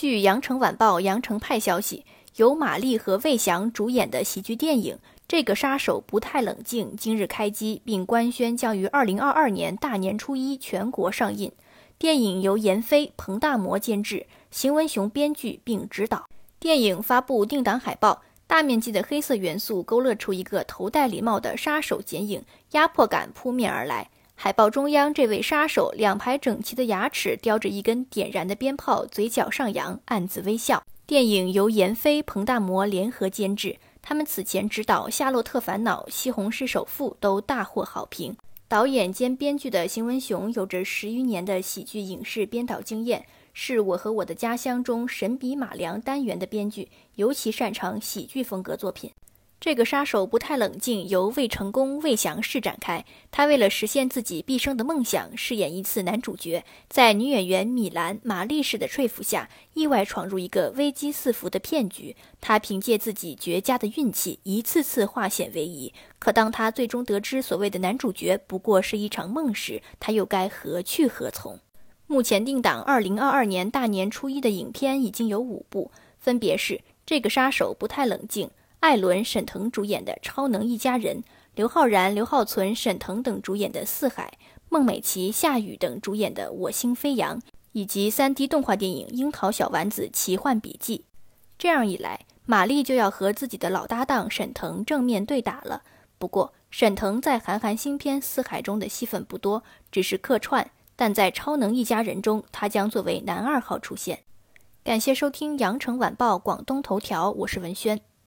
据《羊城晚报》羊城派消息，由马丽和魏翔主演的喜剧电影《这个杀手不太冷静》今日开机，并官宣将于二零二二年大年初一全国上映。电影由闫飞、彭大魔监制，邢文雄编剧并执导。电影发布定档海报，大面积的黑色元素勾勒出一个头戴礼帽的杀手剪影，压迫感扑面而来。海报中央这位杀手，两排整齐的牙齿叼着一根点燃的鞭炮，嘴角上扬，暗自微笑。电影由闫飞、彭大魔联合监制，他们此前执导《夏洛特烦恼》《西红柿首富》都大获好评。导演兼编剧的邢文雄有着十余年的喜剧影视编导经验，是我和我的家乡中神笔马良单元的编剧，尤其擅长喜剧风格作品。这个杀手不太冷静，由魏成功、魏翔饰展开。他为了实现自己毕生的梦想，饰演一次男主角，在女演员米兰、玛丽式的说服下，意外闯入一个危机四伏的骗局。他凭借自己绝佳的运气，一次次化险为夷。可当他最终得知所谓的男主角不过是一场梦时，他又该何去何从？目前定档二零二二年大年初一的影片已经有五部，分别是《这个杀手不太冷静》。艾伦、沈腾主演的《超能一家人》，刘昊然、刘浩存、沈腾等主演的《四海》，孟美岐、夏雨等主演的《我心飞扬》，以及 3D 动画电影《樱桃小丸子奇幻笔记》。这样一来，马丽就要和自己的老搭档沈腾正面对打了。不过，沈腾在韩寒新片《四海》中的戏份不多，只是客串，但在《超能一家人》中，他将作为男二号出现。感谢收听《羊城晚报广东头条》，我是文轩。